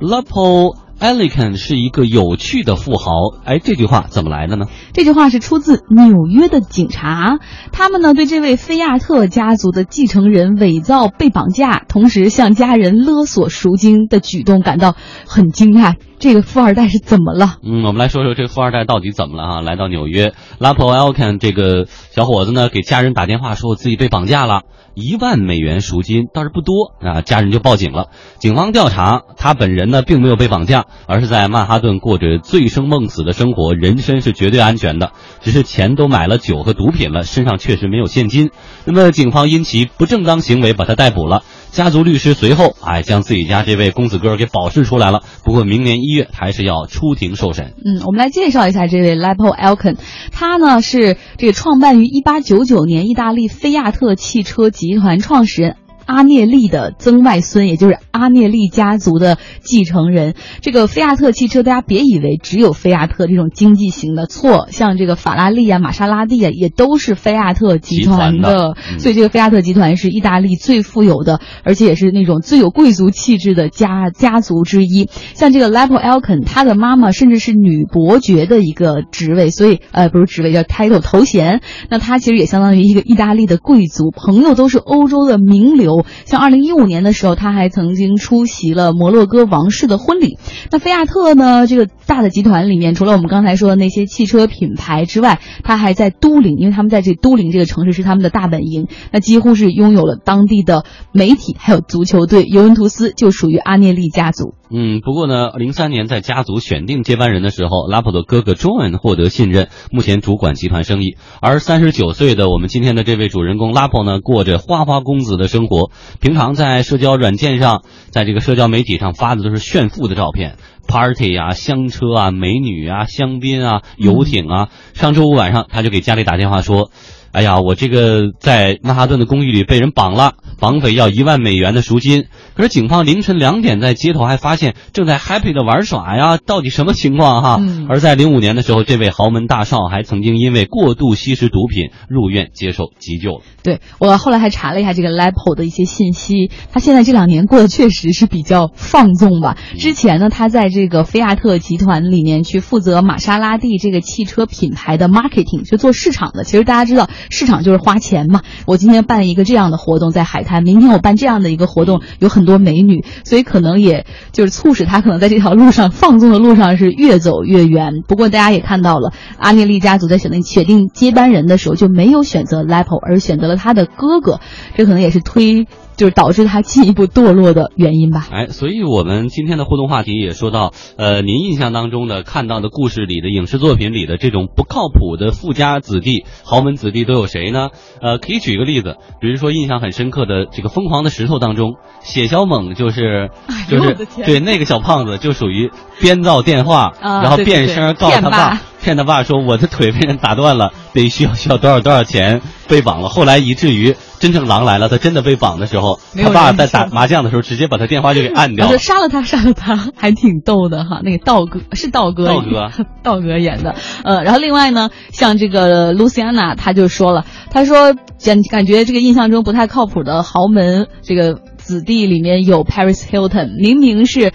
Lapo。Elegant 是一个有趣的富豪，哎，这句话怎么来的呢？这句话是出自纽约的警察，他们呢对这位菲亚特家族的继承人伪造被绑架，同时向家人勒索赎金的举动感到很惊讶。这个富二代是怎么了？嗯，我们来说说这个富二代到底怎么了啊？来到纽约，Lapo Elegant 这个小伙子呢给家人打电话说自己被绑架了。一万美元赎金倒是不多啊，家人就报警了。警方调查，他本人呢并没有被绑架，而是在曼哈顿过着醉生梦死的生活，人身是绝对安全的，只是钱都买了酒和毒品了，身上确实没有现金。那么警方因其不正当行为把他逮捕了。家族律师随后哎将自己家这位公子哥给保释出来了，不过明年一月还是要出庭受审。嗯，我们来介绍一下这位 Lapo Alcon，他呢是这个创办于一八九九年意大利菲亚特汽车集团创始人。阿涅利的曾外孙，也就是阿涅利家族的继承人。这个菲亚特汽车，大家别以为只有菲亚特这种经济型的，错。像这个法拉利啊、玛莎拉蒂啊，也都是菲亚特集团的。所以这个菲亚特集团是意大利最富有的，而且也是那种最有贵族气质的家家族之一。像这个 Lapo Alcon，他的妈妈甚至是女伯爵的一个职位，所以呃不是职位叫 title 头衔。那他其实也相当于一个意大利的贵族，朋友都是欧洲的名流。像二零一五年的时候，他还曾经出席了摩洛哥王室的婚礼。那菲亚特呢？这个大的集团里面，除了我们刚才说的那些汽车品牌之外，他还在都灵，因为他们在这都灵这个城市是他们的大本营。那几乎是拥有了当地的媒体，还有足球队。尤文图斯就属于阿涅利家族。嗯，不过呢，零三年在家族选定接班人的时候，拉普的哥哥 John 获得信任，目前主管集团生意。而三十九岁的我们今天的这位主人公拉普呢，过着花花公子的生活。平常在社交软件上，在这个社交媒体上发的都是炫富的照片，party 啊、香车啊、美女啊、香槟啊、游艇啊。上周五晚上，他就给家里打电话说。哎呀，我这个在曼哈顿的公寓里被人绑了，绑匪要一万美元的赎金。可是警方凌晨两点在街头还发现正在 happy 的玩耍呀，到底什么情况哈？而在零五年的时候，这位豪门大少还曾经因为过度吸食毒品入院接受急救。对我后来还查了一下这个 Lapo 的一些信息，他现在这两年过得确实是比较放纵吧。之前呢，他在这个菲亚特集团里面去负责玛莎拉蒂这个汽车品牌的 marketing，就做市场的。其实大家知道。市场就是花钱嘛。我今天办一个这样的活动在海他，明天我办这样的一个活动，有很多美女，所以可能也就是促使他可能在这条路上放纵的路上是越走越远。不过大家也看到了，阿涅利家族在选择确定接班人的时候就没有选择 Lepo，而选择了他的哥哥，这可能也是推。就是导致他进一步堕落的原因吧。哎，所以我们今天的互动话题也说到，呃，您印象当中的看到的故事里的影视作品里的这种不靠谱的富家子弟、豪门子弟都有谁呢？呃，可以举一个例子，比如说印象很深刻的这个《疯狂的石头》当中，血小猛就是就是对那个小胖子就属于编造电话，然后变声告诉他爸。骗他爸说我的腿被人打断了，得需要需要多少多少钱被绑了。后来以至于真正狼来了，他真的被绑的时候，他爸在打麻将的时候直接把他电话就给按掉了。杀了他，杀了他，还挺逗的哈。那个道哥是道哥，道哥 道哥演的。呃，然后另外呢，像这个露西安娜，他就说了，他说感感觉这个印象中不太靠谱的豪门这个子弟里面有 Paris Hilton，明明是。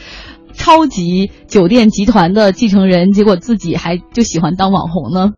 超级酒店集团的继承人，结果自己还就喜欢当网红呢。